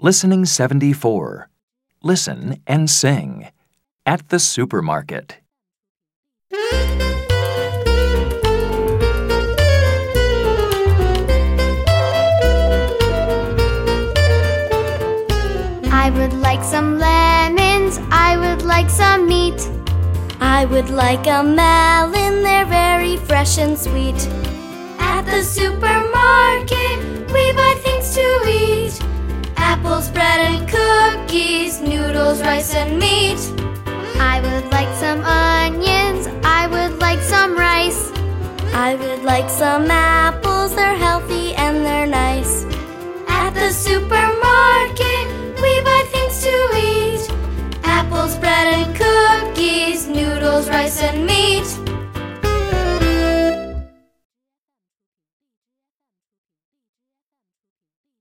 Listening 74. Listen and sing. At the supermarket. I would like some lemons, I would like some meat. I would like a melon, they're very fresh and sweet. At the supermarket, noodles, rice, and meat. I would like some onions, I would like some rice. I would like some apples, they're healthy and they're nice. At the supermarket, we buy things to eat apples, bread, and cookies, noodles, rice, and meat.